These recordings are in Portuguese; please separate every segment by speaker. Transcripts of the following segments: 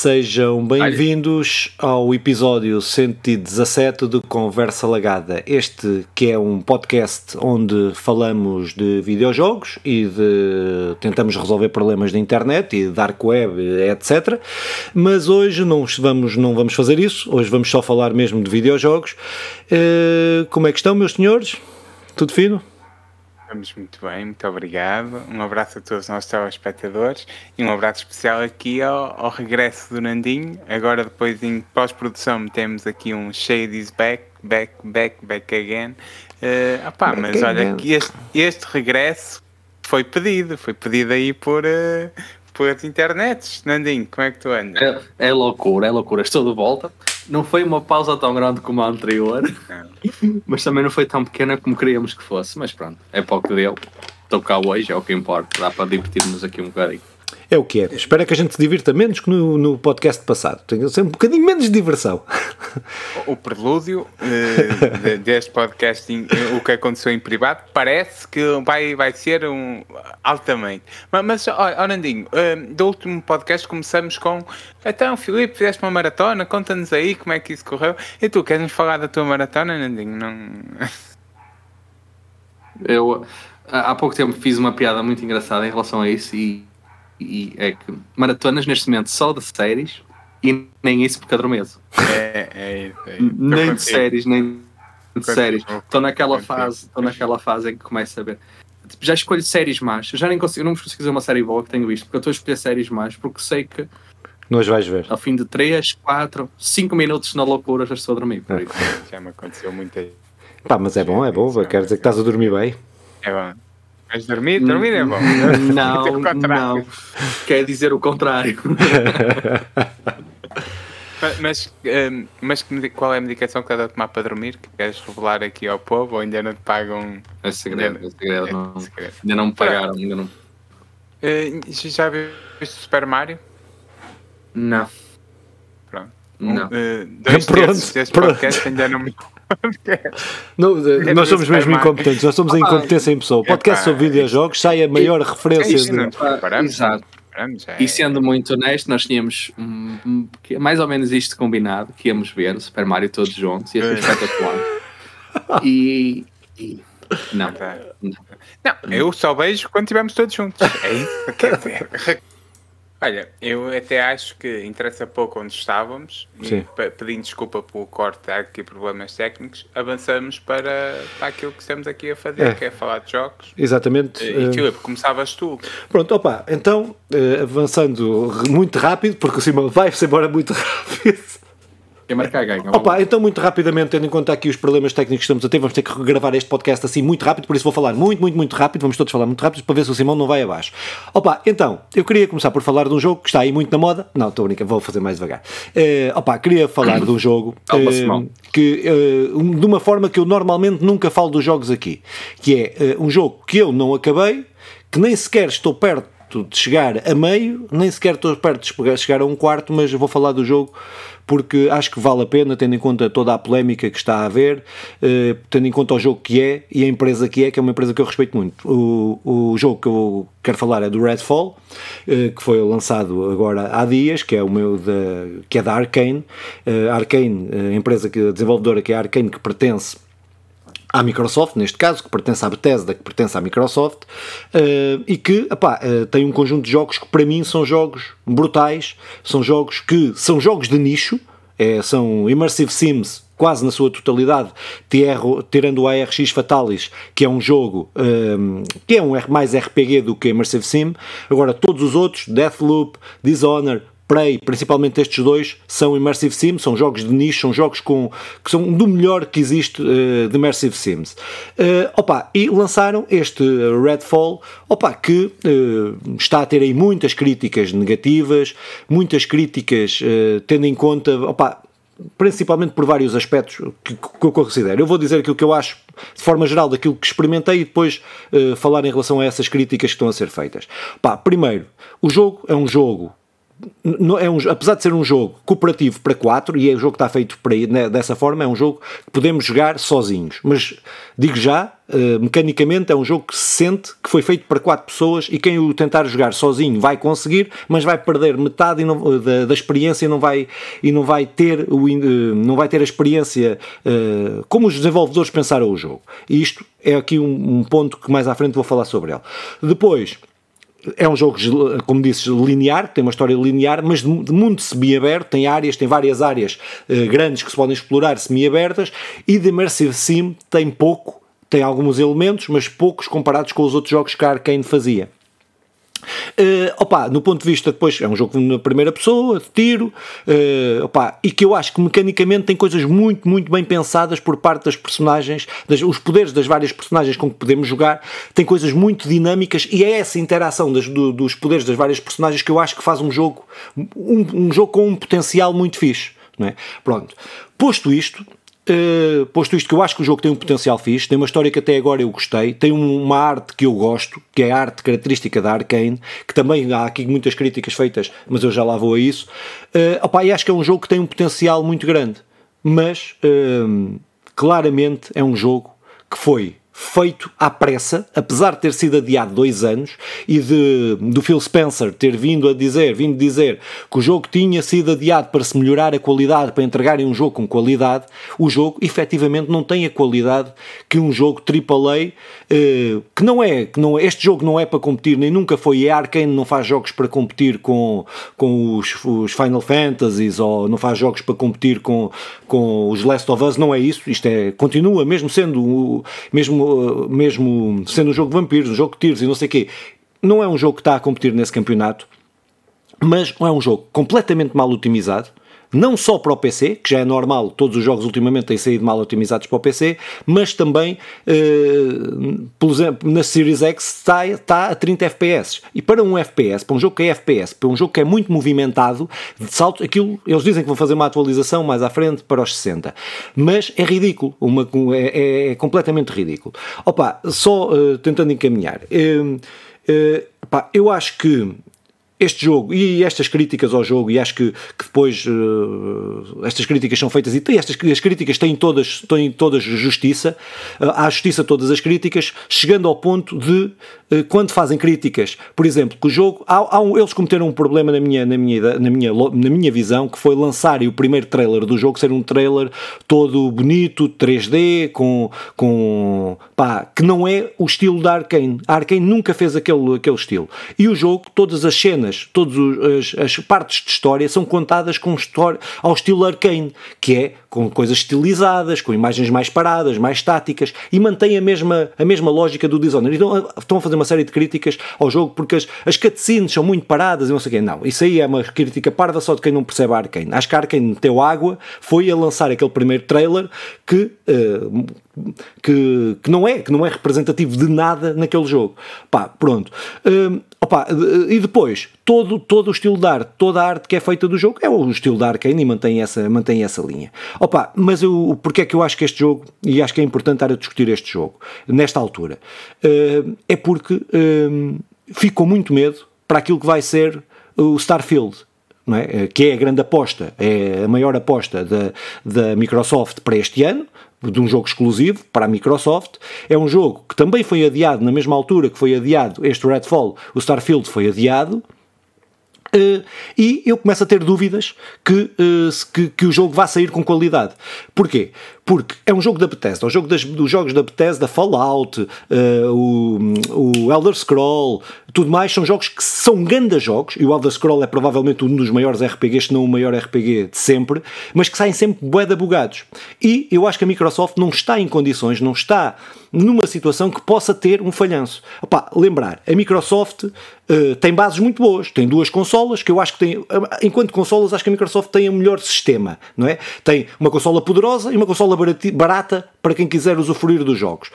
Speaker 1: Sejam bem-vindos ao episódio 117 de Conversa Lagada. Este que é um podcast onde falamos de videojogos e de tentamos resolver problemas da internet e dark web, etc. Mas hoje não vamos, não vamos fazer isso, hoje vamos só falar mesmo de videojogos. Uh, como é que estão, meus senhores? Tudo fino?
Speaker 2: Estamos muito bem, muito obrigado. Um abraço a todos os nossos telespectadores e um abraço especial aqui ao, ao regresso do Nandinho. Agora, depois em pós-produção, temos aqui um Shades Back, Back, Back, Back Again. Uh, opá, mas olha, que este, este regresso foi pedido, foi pedido aí por, uh, pelas internets. Nandinho, como é que tu andas?
Speaker 3: É, é loucura, é loucura. Estou de volta. Não foi uma pausa tão grande como a anterior, mas também não foi tão pequena como queríamos que fosse. Mas pronto, é para o que deu. Estou cá hoje, é o que importa. Dá para divertir-nos aqui um bocadinho.
Speaker 1: É o que é. Espero que a gente se divirta menos que no, no podcast passado. Tenho sempre um bocadinho menos de diversão.
Speaker 2: O prelúdio uh, deste podcasting, uh, o que aconteceu em privado, parece que vai, vai ser um altamente. Mas, mas oh, Nandinho, uh, do último podcast começamos com então, Filipe, fizeste uma maratona, conta-nos aí como é que isso correu. E tu, queres-nos falar da tua maratona, Nandinho? Não...
Speaker 3: Eu há pouco tempo fiz uma piada muito engraçada em relação a isso e e é que maratonas neste momento só de séries e nem isso porque adormeço.
Speaker 2: É, é isso. É
Speaker 3: nem de séries, nem de séries. Estou naquela fase, estou naquela fase em que começo a ver. Tipo, já escolho séries más. Eu já nem consigo, não consigo fazer uma série boa que tenho visto, porque eu estou a escolher séries más, porque sei que
Speaker 1: nós vais ver.
Speaker 3: Ao fim de 3, 4, 5 minutos na loucura já estou a dormir. Por isso.
Speaker 2: Já me aconteceu muito aí.
Speaker 1: Pá, mas é bom, é bom. Quer dizer que estás a dormir bem.
Speaker 2: É bom. Mas dormir, dormir é bom.
Speaker 3: Não, não. Quer dizer o contrário.
Speaker 2: mas, hum, mas qual é a medicação que estás a tomar para dormir? Que queres revelar aqui ao povo ou ainda não te pagam?
Speaker 3: É segredo, ainda, é segredo, é, não, segredo. Ainda não me pagaram, ainda não.
Speaker 2: Uh, já viste o Super Mario?
Speaker 3: Não.
Speaker 2: Pronto. Não. Uh, dois pronto, deste podcast ainda não me
Speaker 1: não, é nós somos mesmo incompetentes, nós somos a incompetência em pessoa. O podcast sobre videojogos sai a maior referência.
Speaker 3: É de... Exato. E sendo muito honesto, nós tínhamos um, mais ou menos isto combinado, que íamos ver o Super Mario todos juntos, ia ser espetacular. e, e não,
Speaker 2: não. Não, eu só vejo quando estivermos todos juntos. É isso. Olha, eu até acho que interessa pouco onde estávamos, Sim. e pedindo desculpa pelo corte aqui problemas técnicos, avançamos para, para aquilo que estamos aqui a fazer, é. que é falar de jogos.
Speaker 1: Exatamente.
Speaker 2: E, uh... Filipe, começavas tu.
Speaker 1: Pronto, opa, então, uh, avançando muito rápido, porque o Simão vai-se embora muito rápido.
Speaker 3: Quem marcar ganha.
Speaker 1: Opa, então muito rapidamente, tendo em conta aqui os problemas técnicos que estamos a ter, vamos ter que gravar este podcast assim muito rápido, por isso vou falar muito, muito, muito rápido, vamos todos falar muito rápido para ver se o Simão não vai abaixo. Opa, então, eu queria começar por falar de um jogo que está aí muito na moda. Não, estou brincando, vou fazer mais devagar. Uh, opa, queria falar de um jogo uh, que, uh, de uma forma que eu normalmente nunca falo dos jogos aqui, que é um jogo que eu não acabei, que nem sequer estou perto de chegar a meio, nem sequer estou perto de chegar a um quarto, mas vou falar do jogo porque acho que vale a pena, tendo em conta toda a polémica que está a haver, eh, tendo em conta o jogo que é e a empresa que é, que é uma empresa que eu respeito muito. O, o jogo que eu quero falar é do Redfall, eh, que foi lançado agora há dias, que é o meu de, que é da Arkane. Uh, Arkane, a empresa que, a desenvolvedora que é a Arkane, que pertence à Microsoft, neste caso, que pertence à Bethesda, que pertence à Microsoft, uh, e que epá, uh, tem um conjunto de jogos que para mim são jogos brutais, são jogos que são jogos de nicho, é, são Immersive Sims quase na sua totalidade, tirando o ARX Fatalis, que é um jogo um, que é um mais RPG do que Immersive Sim. Agora, todos os outros, Deathloop, Dishonored, Prey, principalmente estes dois, são Immersive Sims, são jogos de nicho, são jogos com, que são do melhor que existe uh, de Immersive Sims. Uh, opa, e lançaram este Redfall, opa, que uh, está a ter aí muitas críticas negativas, muitas críticas tendo em conta, opa, principalmente por vários aspectos que, que, eu considero. Eu vou dizer aquilo que eu acho, de forma geral, daquilo que experimentei e depois uh, falar em relação a essas críticas que estão a ser feitas. Pá, primeiro, o jogo é um jogo é um, apesar de ser um jogo cooperativo para 4, e é o jogo que está feito para, né, dessa forma, é um jogo que podemos jogar sozinhos. Mas digo já, uh, mecanicamente é um jogo que se sente que foi feito para 4 pessoas e quem o tentar jogar sozinho vai conseguir, mas vai perder metade não, da, da, experiência e não vai, e não vai, ter, o, uh, não vai ter a experiência uh, como os desenvolvedores pensaram o jogo. E isto é aqui um, um ponto que mais à frente vou falar sobre ele. Depois é um jogo, como disse, linear, tem uma história linear, mas de, mundo semi-aberto, tem áreas, tem várias áreas uh, grandes que se podem explorar semi-abertas, e de Immersive Sim tem pouco, tem alguns elementos, mas poucos comparados com os outros jogos que a Arkane fazia. Uh, opa, no ponto de vista depois é um jogo na primeira pessoa, de tiro, uh, opa, e que eu acho que mecanicamente tem coisas muito, muito bem pensadas por parte das personagens, das, os poderes das várias personagens com que podemos jogar, tem coisas muito dinâmicas e é essa interação das, do, dos poderes das várias personagens que eu acho que faz um jogo, um, um jogo com um potencial muito fixe. É? Pronto, posto isto, Uh, posto isto que eu acho que o jogo tem um potencial fixe, tem uma história que até agora eu gostei, tem uma arte que eu gosto, que é a arte característica da Arkane, que também há aqui muitas críticas feitas, mas eu já lá vou a isso. Uh, opa, e acho que é um jogo que tem um potencial muito grande, mas uh, claramente é um jogo que foi feito à pressa, apesar de ter sido adiado dois anos e de, do Phil Spencer ter vindo a dizer, vindo dizer que o jogo tinha sido adiado para se melhorar a qualidade, para entregarem um jogo com qualidade, o jogo efetivamente não tem a qualidade que um jogo AAA, eh, que não é, que não, este jogo não é para competir, nem nunca foi, a Arkane não faz jogos para competir com, com os, os Final Fantasies ou não faz jogos para competir com, com os Last of Us, não é isso, isto é, continua mesmo sendo, mesmo mesmo sendo um jogo de vampiros, um jogo de tiros e não sei o quê, não é um jogo que está a competir nesse campeonato, mas é um jogo completamente mal otimizado, não só para o PC, que já é normal, todos os jogos ultimamente têm saído mal otimizados para o PC, mas também, uh, por exemplo, na Series X está, está a 30 FPS. E para um FPS, para um jogo que é FPS, para um jogo que é muito movimentado, de salto, aquilo, eles dizem que vão fazer uma atualização mais à frente para os 60. Mas é ridículo, uma, é, é completamente ridículo. Opa, só uh, tentando encaminhar. Uh, uh, eu acho que este jogo e estas críticas ao jogo, e acho que, que depois uh, estas críticas são feitas, e estas as críticas têm todas, têm todas justiça, uh, há justiça todas as críticas, chegando ao ponto de, uh, quando fazem críticas, por exemplo, que o jogo, há, há um, eles cometeram um problema na minha, na, minha, na, minha, na minha visão, que foi lançarem o primeiro trailer do jogo ser um trailer todo bonito, 3D, com, com pá, que não é o estilo da Arkane. A Arkane nunca fez aquele, aquele estilo. E o jogo, todas as cenas cenas, todas as, as, partes de história são contadas com história, ao estilo arcane, que é com coisas estilizadas, com imagens mais paradas, mais estáticas, e mantém a mesma, a mesma lógica do Dishonored. Então estão a fazer uma série de críticas ao jogo porque as, as cutscenes são muito paradas e não sei o quê. Não, isso aí é uma crítica parda só de quem não percebe a Arkane. Acho que a Arkane meteu água, foi a lançar aquele primeiro trailer que, uh, que, que, não é, que não é representativo de nada naquele jogo. Pá, pronto. Uh, opa, e depois, todo, todo o estilo de arte, toda a arte que é feita do jogo é o estilo da Arkane e mantém essa, mantém essa linha. Opa, mas eu, porque é que eu acho que este jogo, e acho que é importante estar a discutir este jogo, nesta altura, uh, é porque uh, fico com muito medo para aquilo que vai ser o Starfield. É? Eh, que é a grande aposta, é a maior aposta da, da Microsoft para este ano, de um jogo exclusivo para a Microsoft. É um jogo que também foi adiado na mesma altura que foi adiado este Redfall, o Starfield foi adiado. Uh, e eu começo a ter dúvidas que, uh, que, que, o jogo vá sair com qualidade. Porquê? Porque é um jogo da Bethesda, o jogo das, dos jogos da Bethesda, Fallout, uh, o, o Elder Scroll, tudo mais, são jogos que são grandes jogos, e o Elder Scroll é provavelmente um dos maiores RPGs, se não o maior RPG de sempre, mas que saem sempre de bugados. E eu acho que a Microsoft não está em condições, não está numa situação que possa ter um falhanço. Opa, lembrar, a Microsoft uh, tem bases muito boas, tem duas consolas, que eu acho que tem, enquanto consolas, acho que a Microsoft tem o melhor sistema, não é? Tem uma consola poderosa e uma consola barata para quem quiser usufruir dos jogos.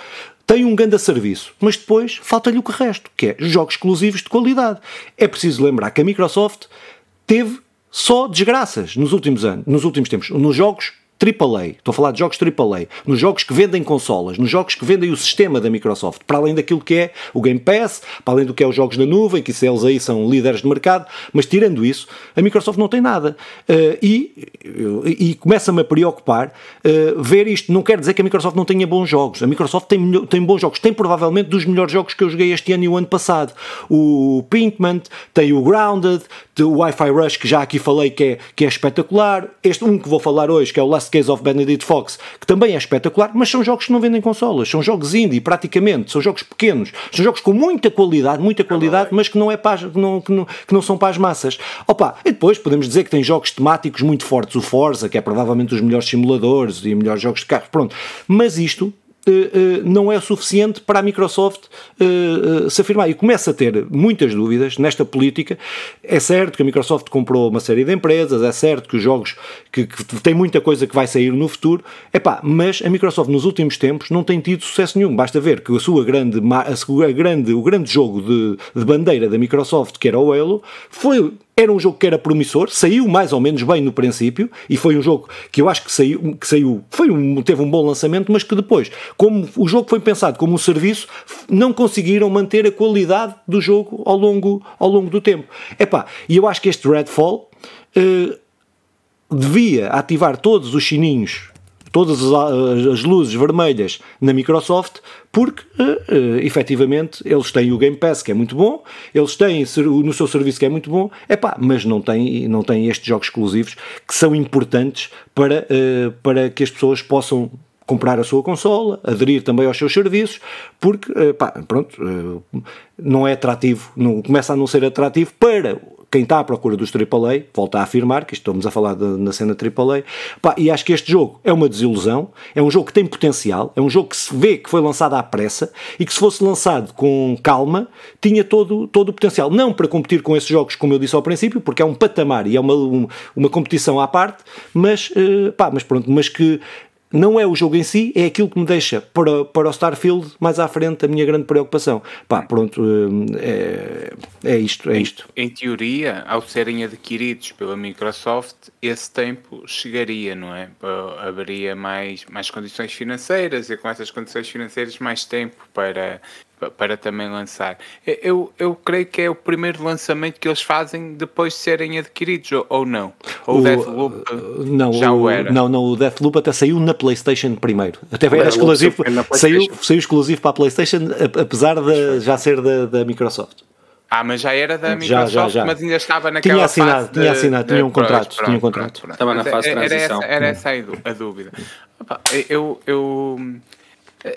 Speaker 1: Tem um grande serviço, mas depois falta-lhe o que resto, que é jogos exclusivos de qualidade. É preciso lembrar que a Microsoft teve só desgraças nos últimos anos, nos últimos tempos, nos jogos AAA, estou a falar de jogos AAA, nos jogos que vendem consolas, nos jogos que vendem o sistema da Microsoft, para além daquilo que é o Game Pass, para além do que é os jogos da nuvem, que eles aí são líderes de mercado, mas tirando isso, a Microsoft não tem nada. Uh, e, e começa-me a preocupar uh, ver isto. Não quer dizer que a Microsoft não tenha bons jogos. A Microsoft tem, tem bons jogos, tem provavelmente dos melhores jogos que eu joguei este ano e o ano passado. O Pinkman, tem o Grounded, o Wi-Fi Rush, que já aqui falei que é, que é espetacular. Este um que vou falar hoje, que é o Last Case of Benedict Fox, que também é espetacular, mas são jogos que não vendem consolas, são jogos indie, praticamente, são jogos pequenos, são jogos com muita qualidade, muita qualidade, mas que não, é para, que não, que não, que não são para as massas. Opa, e depois podemos dizer que tem jogos temáticos muito fortes, o Forza, que é provavelmente dos melhores simuladores e melhores jogos de carro, pronto. Mas isto não é suficiente para a Microsoft eh, se afirmar. E começa a ter muitas dúvidas nesta política. É certo que a Microsoft comprou uma série de empresas, é certo que os jogos que, que tem muita coisa que vai sair no futuro, epá, mas a Microsoft nos últimos tempos não tem tido sucesso nenhum. Basta ver que a sua grande, a sua grande, o grande jogo de, de bandeira da Microsoft, que era o Halo, foi era um jogo que era promissor, saiu mais ou menos bem no princípio, e foi um jogo que eu acho que saiu, que saiu foi um, teve um bom lançamento, mas que depois, como o jogo foi pensado como um serviço, não conseguiram manter a qualidade do jogo ao longo, ao longo do tempo. Epá, e eu acho que este Redfall uh, devia ativar todos os sininhos todas as, luzes vermelhas na Microsoft, porque uh, efetivamente eles têm o Game Pass que é muito bom, eles têm no seu serviço que é muito bom, epá, mas não têm, não têm estes jogos exclusivos que são importantes para, uh, para que as pessoas possam comprar a sua consola, aderir também aos seus serviços, porque, pá, pronto, não é atrativo, não, começa a não ser atrativo para quem está à procura dos AAA, volta a afirmar, que estamos a falar de, na cena AAA, pá, e acho que este jogo é uma desilusão, é um jogo que tem potencial, é um jogo que se vê que foi lançado à pressa e que se fosse lançado com calma, tinha todo, todo o potencial. Não para competir com esses jogos, como eu disse ao princípio, porque é um patamar e é uma, uma, uma competição à parte, mas, uh, pá, mas pronto, mas que não é o jogo em si, é aquilo que me deixa para, para o Starfield mais à frente a minha grande preocupação. Pá, pronto, eh, é, é isto, é isto.
Speaker 2: Em, em, teoria, ao serem adquiridos pela Microsoft, esse tempo chegaria, não é? Haveria mais, mais condições financeiras e com essas condições financeiras mais tempo para para também lançar. Eu, eu creio que é o primeiro lançamento que eles fazem depois de serem adquiridos, ou, ou não? Ou o Deathloop
Speaker 1: não, já o, era? Não, não, o Deathloop até saiu na PlayStation primeiro. Até era exclusivo, saiu, saiu exclusivo para a PlayStation, apesar de já ser da, da Microsoft.
Speaker 2: Ah, mas já era da Microsoft, já, já, já. mas ainda estava naquela
Speaker 1: tinha assinado,
Speaker 2: fase
Speaker 1: tinha assinado, tinha um contrato, tinha um contrato.
Speaker 3: Estava na fase de transição.
Speaker 2: Era essa, era essa a dúvida. Eu, eu,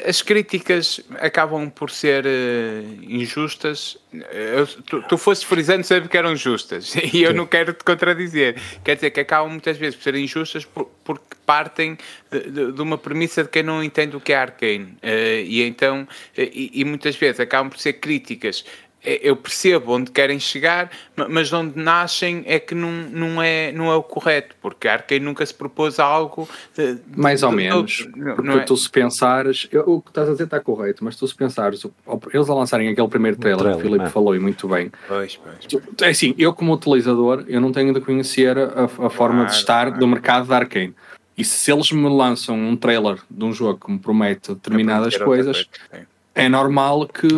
Speaker 2: as críticas acabam por ser uh, injustas. Eu, tu, tu foste frisando sempre que eram justas e eu não quero te contradizer. Quer dizer que acabam muitas vezes por ser injustas por, porque partem de, de, de, uma premissa de quem não entende o que é arcane. Uh, e então, e, e, muitas vezes acabam por ser críticas eu percebo onde querem chegar, mas onde nascem é que não, não, é, não é o correto, porque a Arkane nunca se propôs algo. De,
Speaker 3: Mais ou de, menos. De, porque é? tu se pensares, eu, o que estás a dizer está correto, mas tu se pensares, eles a lançarem aquele primeiro trailer, trailer que o Filipe é. falou e muito bem.
Speaker 2: Pois, pois.
Speaker 3: É assim, eu como utilizador, eu não tenho de conhecer a, a forma de estar do mercado da Arkane. E se eles me lançam um trailer de um jogo que me promete determinadas coisas, é normal que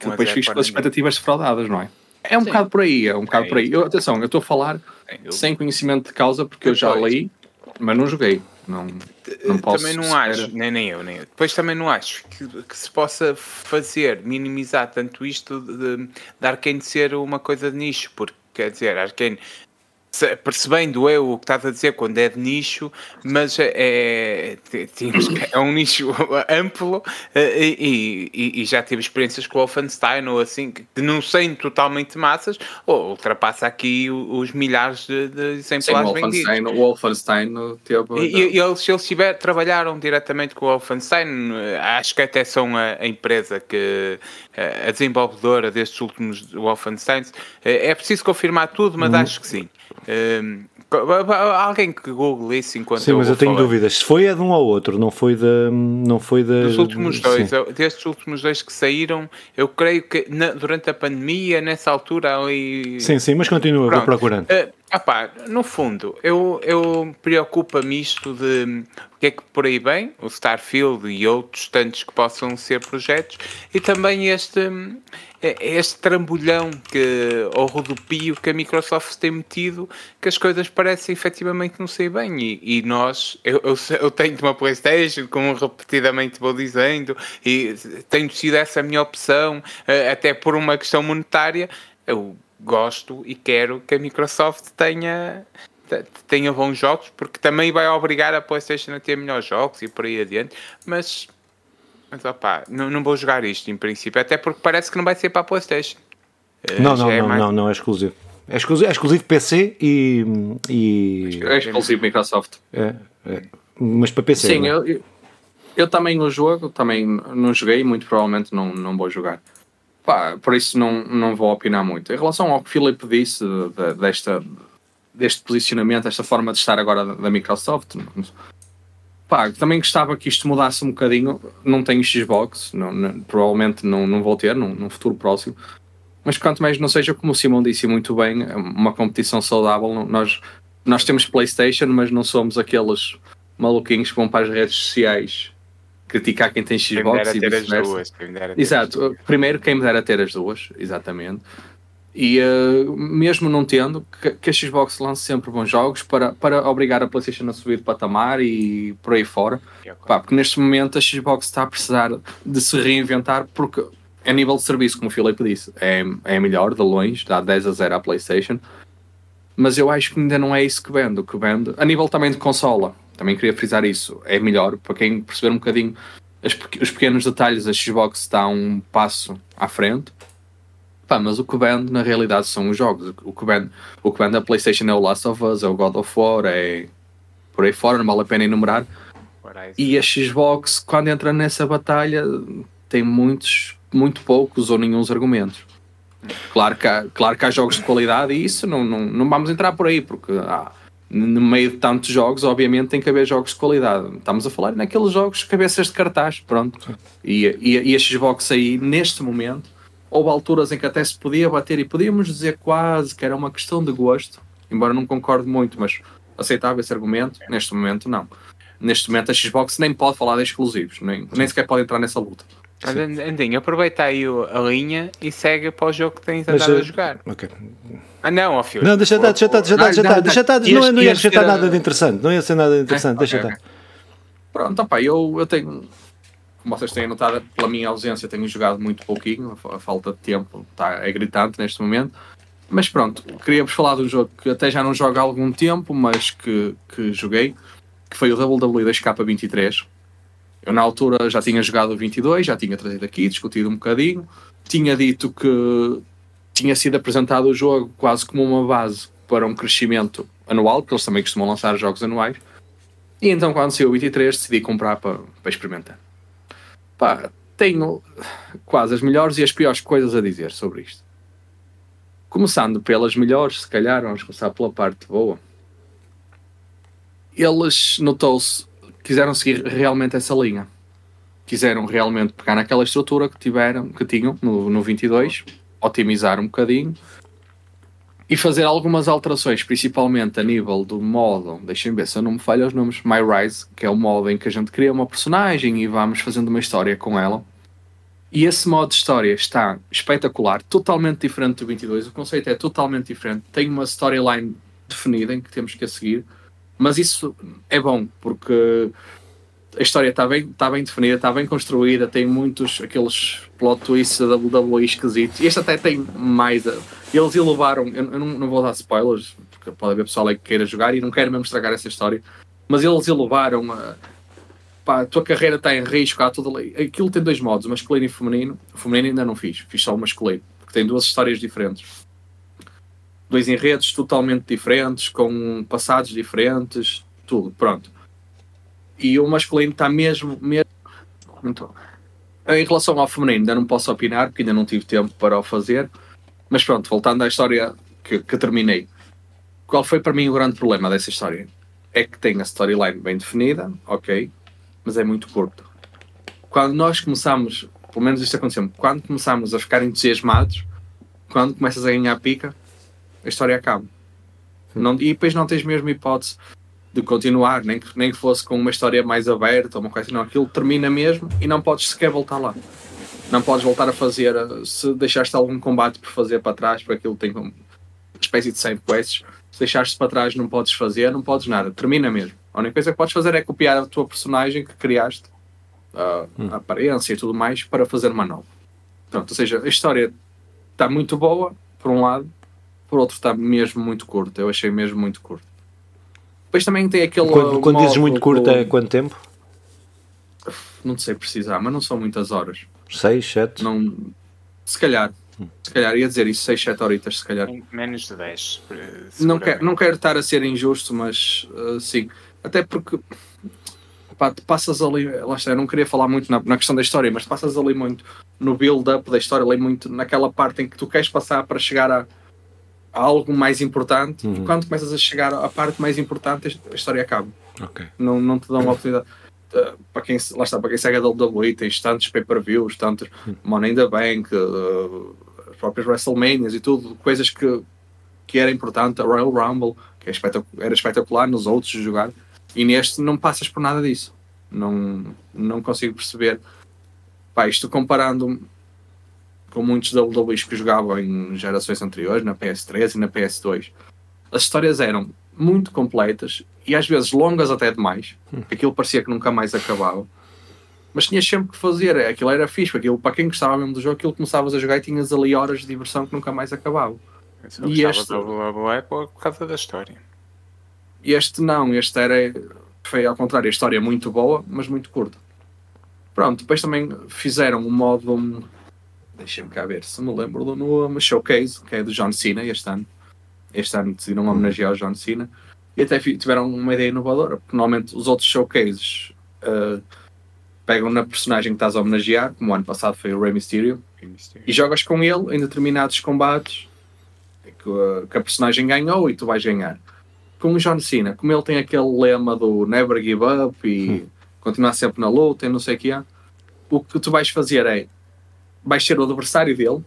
Speaker 3: que depois é fiz com as expectativas defraudadas, não é? É um Sim. bocado por aí, é um bocado é por aí. Eu, atenção, eu estou a falar eu... sem conhecimento de causa porque eu já li, mas não joguei. Não, não posso
Speaker 2: também não acho, nem, nem eu, nem eu. Depois também não acho que, que se possa fazer, minimizar tanto isto de, de Arkane ser uma coisa de nicho, porque quer dizer, Arkane percebendo eu o que estás a dizer quando é de nicho, mas é, é, é um nicho amplo eh, e, e, e, já tive experiências com o Wolfenstein ou assim, que não sendo totalmente massas, ou ultrapassa aqui os milhares de, de exemplares Sim,
Speaker 3: Wolfenstein, O Wolfenstein teve...
Speaker 2: E, e eles, eles tiver, trabalharam diretamente com o Wolfenstein, eh, acho que até são a, a empresa que eh, a desenvolvedora destes últimos Wolfensteins, é preciso confirmar tudo, mas uhum. acho que sim. Um, alguém que google isso enquanto
Speaker 1: Sim, eu mas eu tenho falar. dúvidas. Se foi é de um ao outro, não foi da. Não foi da
Speaker 2: Dos últimos dois, Sim. destes últimos dois que saíram, eu creio que na, durante a pandemia, nessa altura ali.
Speaker 1: Sim, sim, mas continua, Pronto. vou procurando. Uh,
Speaker 2: Ah pá, no fundo, eu, eu preocupa-me isto de o que é que por aí vem, o Starfield e outros tantos que possam ser projetos, e também este, este trambolhão que, ou rodopio que a Microsoft tem metido, que as coisas parecem efetivamente não sei bem. E, e nós, eu, eu, eu, tenho uma Playstation, como repetidamente vou dizendo, e tenho sido essa a minha opção, eh, até por uma questão monetária. Eu gosto e quero que a Microsoft tenha, tenha bons jogos, porque também vai obrigar a PlayStation a ter melhores jogos e por aí adiante, mas, mas opa, não, não vou jogar isto em princípio, até porque parece que não vai ser para a PlayStation.
Speaker 1: Eh, não, não, é não, mais... não, não é exclusivo. É exclusivo, é exclusivo PC e,
Speaker 3: e. É exclusivo Microsoft.
Speaker 1: É, é, mas para PC.
Speaker 3: Sim, é? eu, eu, eu também o jogo, também não joguei, muito provavelmente não, não vou jogar. Pá, por isso não, não vou opinar muito. Em relação ao que o Filipe disse de, desta, deste posicionamento, esta forma de estar agora da, da Microsoft, pá, também gostava que isto mudasse um bocadinho. Não tenho Xbox, não, não, provavelmente não, não vou ter num, num futuro próximo. Mas quanto mais não seja, como o Simão disse muito bem, uma competição saudável. Nós, nós temos PlayStation, mas não somos aqueles maluquinhos que vão para as redes sociais criticar quem tem Xbox quem e vice-versa. Exato, primeiro quem me dera ter as duas, exatamente. E uh, mesmo não tendo, que, que, a Xbox lance sempre bons jogos para, para obrigar a PlayStation a subir de patamar e por aí fora. Pá, porque neste momento a Xbox está a precisar de se reinventar porque a nível de serviço, como o Filipe disse, é, é melhor de longe, dá 10 a 0 à PlayStation. Mas eu acho que ainda não é isso que vende. Que vende, a nível também de consola, também queria frisar isso. É melhor para quem perceber um bocadinho os pequenos detalhes. A Xbox está um passo à frente. Pá, mas o que vende na realidade são os jogos. O que vende, o que vende a PlayStation é o Last of Us, é o God of War, é por aí fora, não vale a pena enumerar. E a Xbox, quando entra nessa batalha, tem muitos, muito poucos ou nenhum argumentos. Claro que, há, claro que há jogos de qualidade e isso não, não, não vamos entrar por aí, porque há, no meio de tantos jogos, obviamente tem que haver jogos de qualidade. Estamos a falar naqueles jogos cabeças de cartaz, pronto. E, e, e a Xbox aí, neste momento, houve alturas em que até se podia bater e podíamos dizer quase que era uma questão de gosto, embora não concorde muito, mas aceitava esse argumento. Neste momento, não. Neste momento, a Xbox nem pode falar de exclusivos, nem, nem sequer pode entrar nessa luta.
Speaker 2: Andinho, aproveita aí a linha e segue para o jogo que tens andado a jogar.
Speaker 1: Ok.
Speaker 2: Ah, não, ó filho.
Speaker 1: Não, deixa estar, deixa estar, deixa estar, deixa estar. Deixa estar, não, não ia acrescentar nada de interessante. Não ia ser nada de interessante, deixa estar.
Speaker 3: Pronto, opá, eu, eu tenho, como vocês têm notado, pela minha ausência, tenho jogado muito pouquinho. A falta de tempo está, é gritante neste momento. Mas pronto, queria-vos falar de um jogo que até já não jogo há algum tempo, mas que, que joguei, que foi o WWE 2K23 eu, na altura, já tinha jogado o 22, já tinha trazido aqui, discutido um bocadinho. Tinha dito que tinha sido apresentado o jogo quase como uma base para um crescimento anual, porque eles também costumam lançar jogos anuais. E então, quando saiu o 23, decidi comprar para, para experimentar. Pá, tenho quase as melhores e as piores coisas a dizer sobre isto. Começando pelas melhores, se calhar, vamos começar pela parte boa. Eles, notou-se, quiseram seguir realmente essa linha. Quiseram realmente pegar naquela estrutura que tiveram, que tinham no, no 22, otimizar um bocadinho e fazer algumas alterações, principalmente a nível do modo, deixem ver se eu não me falho os nomes, My Rise, que é o modo em que a gente cria uma personagem e vamos fazendo uma história com ela. E esse modo de história está espetacular, totalmente diferente do 22. O conceito é totalmente diferente. Tem uma storyline definida em que temos que a seguir mas isso é bom, porque a história está bem, está bem definida, está bem construída, tem muitos aqueles plot twists da WWE esquisitos. Este até tem mais. Eles elevaram, eu, não, não, vou dar spoilers, porque pode haver pessoal aí que queira jogar e não quero mesmo estragar essa história, mas eles elevaram a. Pá, a tua carreira está em risco, há ali. Aquilo tem dois modos, masculino e feminino. O feminino ainda não fiz, fiz só o masculino, porque tem duas histórias diferentes dois enredos totalmente diferentes, com passados diferentes, tudo, pronto. E o masculino está mesmo, mesmo muito. Em relação ao feminino, ainda não posso opinar, porque ainda não tive tempo para o fazer. Mas pronto, voltando à história que, que terminei. Qual foi para mim o grande problema dessa história? É que tem a storyline bem definida, ok, mas é muito curto. Quando nós começamos, pelo menos isto aconteceu quando começamos a ficar entusiasmados, quando começas a ganhar pica, a história acaba. Não, e depois não tens mesmo hipótese de continuar, nem que, nem que fosse com uma história mais aberta ou uma coisa. Não, aquilo termina mesmo e não podes sequer voltar lá. Não podes voltar a fazer, se deixaste algum combate por fazer para trás, porque aquilo tem uma espécie de 100 quests, se deixaste para trás não podes fazer, não podes nada, termina mesmo. A única coisa que podes fazer é copiar a tua personagem que criaste, a, a aparência e tudo mais, para fazer uma nova. Pronto, ou seja, a história está muito boa, por um lado, por outro está mesmo muito curta. Eu achei mesmo muito curto. Depois também tem aquele.
Speaker 1: Quando, quando dizes muito curta,
Speaker 3: do-
Speaker 1: é quanto tempo?
Speaker 3: Não sei precisar, mas não são muitas horas.
Speaker 1: 6, 7?
Speaker 3: Não, se calhar, se calhar ia dizer isso, 6, 7 horitas, se calhar.
Speaker 2: Menos de 10. eh,
Speaker 3: Não quero, não quero estar a ser injusto, mas uh, sim. Até porque pá, tu passas ali, lá está, eu não queria falar muito na, na questão da história, mas passas ali muito no build-up da história, ali muito naquela parte em que tu queres passar para chegar a, a algo mais importante, e quando começas a chegar à parte mais importante, a história acaba.
Speaker 1: Ok.
Speaker 3: Não, não te dão a oportunidade. Uh, para quem, lá está, para quem segue a WWE, tens tantos pay-per-views, tantos Money in the Bank, uh, as próprias WrestleManias e tudo, coisas que, que era importante, a Royal Rumble, que é espetac- era espetacular nos outros jogar, e neste não passas por nada disso. Não, não consigo perceber. Pá, isto comparando com muitos WWEs que jogavam em gerações anteriores, na PS3 e na PS2, as histórias eram muito completas e às vezes longas até demais. Aquilo parecia que nunca mais acabava. Mas tinhas sempre que fazer, aquilo era fixe, aquilo, para quem gostava mesmo do jogo, aquilo começavas a jogar e tinhas ali horas de diversão que nunca mais acabavam.
Speaker 2: Eu só
Speaker 3: E este-
Speaker 2: WWE por causa da história.
Speaker 3: Este não, este era foi ao contrário, a história é muito boa, mas muito curta. Pronto, depois também fizeram um modo. Deixa-me cá ver se me lembro do nome. Showcase, que é do John Cena este ano. Este ano decidiram homenagear o John Cena. E até tiveram uma ideia inovadora, porque normalmente os outros showcases uh, pegam na personagem que estás a homenagear, como o ano passado foi o Rey Mysterio, e jogas com ele em determinados combates que, uh, que a personagem ganhou e tu vais ganhar. Com o John Cena, como ele tem aquele lema do never give up e continuar sempre na luta e não sei o que é, o que tu vais fazer é vais ser o adversário dele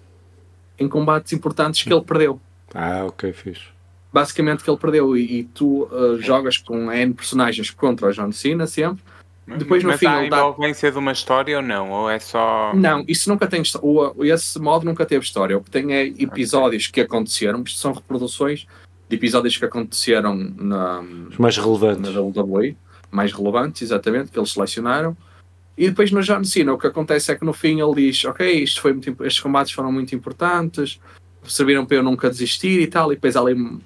Speaker 3: em combates importantes que ele perdeu.
Speaker 1: Ah, ok, fixe.
Speaker 3: Basicamente que ele perdeu e, e tu uh, jogas com N personagens contra o John Cena sempre. Depois no
Speaker 2: Mas
Speaker 3: fim
Speaker 2: há
Speaker 3: ele dá-
Speaker 2: envolvência de uma história ou não? Ou é só.
Speaker 3: Não, isso nunca tem o Esse modo nunca teve história. O que tem é episódios que aconteceram, isto são reproduções de episódios que aconteceram na,
Speaker 1: Os mais
Speaker 3: na
Speaker 1: relevantes.
Speaker 3: WWE, mais relevantes, exatamente, que eles selecionaram. E depois no John Cena, o que acontece é que no fim ele diz: Ok, isto foi muito, estes combates foram muito importantes, serviram para eu nunca desistir e tal. E depois ali um-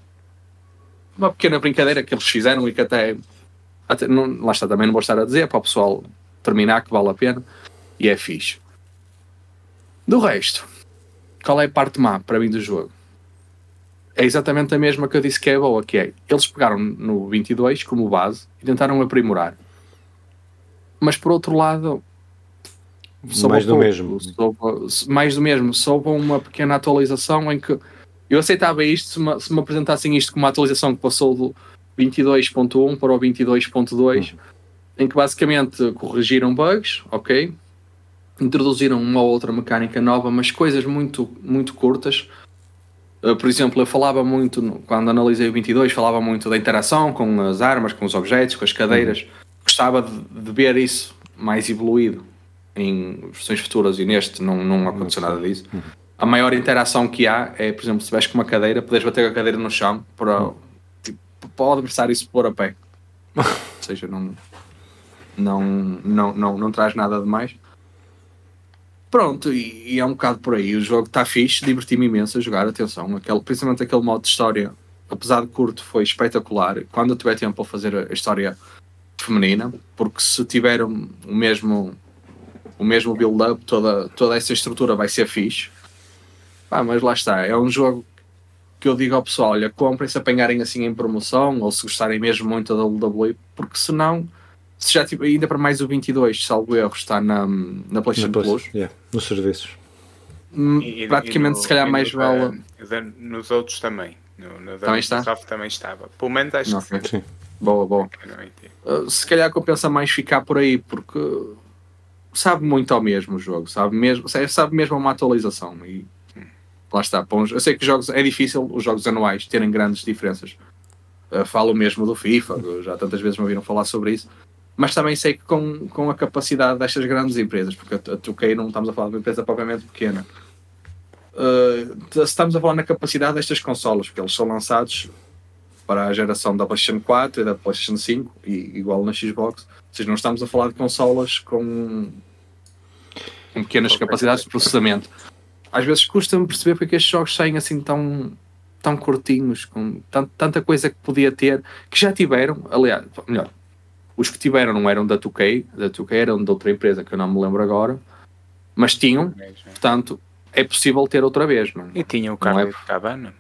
Speaker 3: uma pequena brincadeira que eles fizeram e que até, até não, lá está, também não vou estar a dizer para o pessoal terminar que vale a pena e é fixe. Do resto, qual é a parte má para mim do jogo? É exatamente a mesma que eu disse que é boa, que é eles pegaram no 22 como base e tentaram aprimorar. Mas por outro lado,
Speaker 1: Mais do
Speaker 3: pouco,
Speaker 1: mesmo.
Speaker 3: soube- mais do mesmo, soube uma pequena atualização em que eu aceitava isto se me, se me apresentassem isto como uma atualização que passou do 22.1 para o 22.2, em que basicamente corrigiram bugs, ok? Introduziram uma ou outra mecânica nova, mas coisas muito, muito curtas. Uh, por exemplo, eu falava muito, quando analisei o 22, falava muito da interação com as armas, com os objetos, com as cadeiras. Gostava de, de ver isso mais evoluído em versões futuras e neste não, não aconteceu nada disso. A maior interação que há é, por exemplo, se estiveres com uma cadeira, poderes bater com a cadeira no chão para, tipo, para o adversário se pôr a pé. Ou seja, não, não, não, não, não traz nada de mais. Pronto, e, e é um bocado por aí. O jogo está fixe, diverti-me imenso a jogar. Atenção, aquele, principalmente aquele modo de história, apesar de curto, foi espetacular. Quando eu tiver tempo para fazer a história feminina, porque se tiver o mesmo, o mesmo build-up, toda, toda essa estrutura vai ser fixe. Pá, mas lá está, é um jogo que eu digo ao pessoal: olha, comprem se apanharem assim em promoção ou se gostarem mesmo muito da WWE, porque senão, se já tiver, ainda para mais o 22, salvo erro, está na, na PlayStation
Speaker 1: Depois,
Speaker 3: Plus.
Speaker 1: yeah, nos serviços.
Speaker 3: Hum,
Speaker 2: E-
Speaker 3: praticamente,
Speaker 2: e no-
Speaker 3: se calhar, mais
Speaker 2: no
Speaker 3: vale.
Speaker 2: da- nos outros também. No, no
Speaker 3: Também está?
Speaker 2: Também estava. Pelo menos acho
Speaker 3: Ok.
Speaker 2: que sim.
Speaker 1: Sim.
Speaker 3: Boa, boa. Uh, se calhar compensa mais ficar por aí, porque sabe muito ao mesmo jogo, sabe mesmo, sabe mesmo a uma atualização. E lá está. Eu sei que os jogos é difícil os jogos anuais terem grandes diferenças Uh, falo mesmo do FIFA, já tantas vezes me ouviram falar sobre isso. Mas também sei que com, com a capacidade destas grandes empresas, porque a 2K não estamos a falar de uma empresa propriamente pequena, uh, estamos a falar na capacidade destas consolas, porque eles são lançados para a geração da PlayStation 4 e da PlayStation 5, e igual na Xbox. Ou seja, não estamos a falar de consolas com, com pequenas capacidades de processamento. Às vezes custa-me perceber porque estes jogos saem assim tão, tão curtinhos, com tanta coisa que podia ter, que já tiveram, aliás, melhor, os que tiveram não eram da 2K, da 2K eram de outra empresa que eu não me lembro agora, mas tinham, portanto, é possível ter outra vez. Não?
Speaker 2: E tinha o Carlos é... Cabana,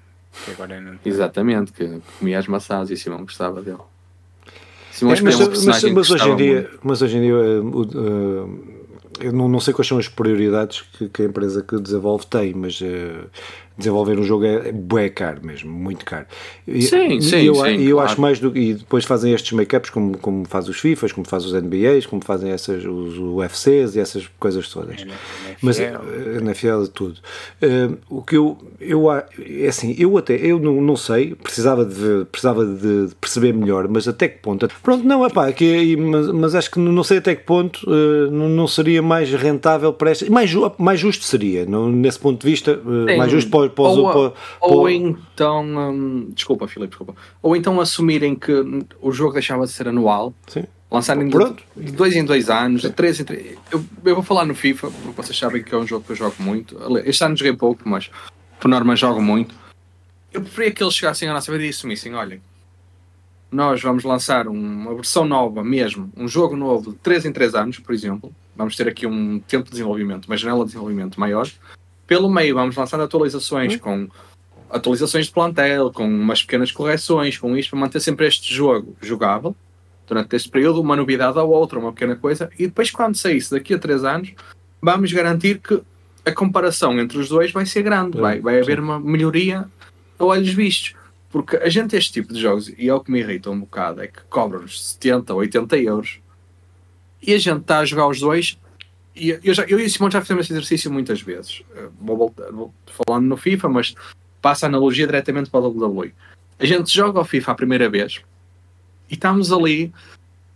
Speaker 2: que agora não
Speaker 3: Exatamente, que comia as maçãs e Simão gostava dele.
Speaker 1: Simão é, mas, mas, mas, hoje em dia, mas hoje em dia uh, uh, eu não, não sei quais são as prioridades que, que a empresa que desenvolve tem, mas uh, desenvolver um jogo é, é caro mesmo, muito caro.
Speaker 3: E, sim, sim,
Speaker 1: eu,
Speaker 3: sim,
Speaker 1: eu claro. acho mais do e depois fazem estes make-ups como, como faz os FIFAs, como faz os NBAs, como fazem essas, os UFCs e essas coisas todas. NFL. Mas NFL tudo. Uh, o que eu, eu é assim, eu até eu não, não sei, precisava de precisava de perceber melhor, mas até que ponto? Pronto, não é pá, que, mas, mas acho que não sei até que ponto uh, não, não seria mais rentável para esta, mais, mais justo seria, não, nesse ponto de vista, uh, mais justo para
Speaker 3: ou, ou, ou então, hum, desculpa, Filipe, desculpa. Ou então assumirem que o jogo deixava de ser anual,
Speaker 1: Sim.
Speaker 3: lançarem de, de, dois em dois anos, de três em três. Eu, eu, vou falar no FIFA, porque vocês sabem que é um jogo que eu jogo muito. Este ano joguei pouco, mas por norma jogo muito. Eu preferia que eles chegassem à nossa vida e assumissem: olha, nós vamos lançar uma versão nova mesmo, um jogo novo de 3 em 3 anos, por exemplo. Vamos ter aqui um tempo de desenvolvimento, uma janela de desenvolvimento maior pelo meio vamos lançando atualizações hum. com atualizações de plantel, com umas pequenas correções, com isto, para manter sempre este jogo jogável durante este período, uma novidade ou outra, uma pequena coisa, e depois quando saísse daqui a 3 anos, vamos garantir que a comparação entre os dois vai ser grande, vai, vai haver uma melhoria a olhos vistos. Porque a gente, este tipo de jogos, e é o que me irrita um bocado, é que cobram-nos 70 ou 80 euros e a gente está a jogar os dois e eu, já, eu e o Simão já fizemos esse exercício muitas vezes. Eh, vou, voltar, vou falando no FIFA, mas passa a analogia diretamente para o WWE. A gente joga o FIFA a primeira vez e estamos ali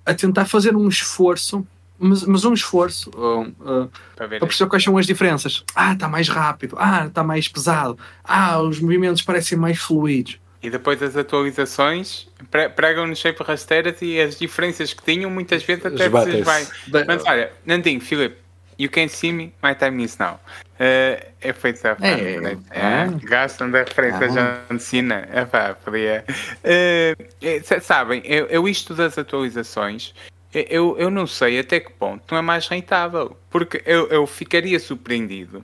Speaker 3: a tentar fazer um esforço, mas, mas um esforço uh, uh, para, para perceber quais são as diferenças. Ah, está mais rápido. Ah, está mais pesado. Ah, os movimentos parecem mais fluidos.
Speaker 2: E depois das atualizações pregam-nos sempre rasteiras e as diferenças que tinham muitas vezes até vocês vai. Mas olha, Nandinho, Filipe, You Can See Me, My Time Is Now. Uh, é feito a é, né? é, é. Gastam da referência ah. John Cena. É pá, podia. Uh, sabem, eu, eu isto das atualizações, eu, eu não sei até que ponto não é mais rentável. Porque eu, eu ficaria surpreendido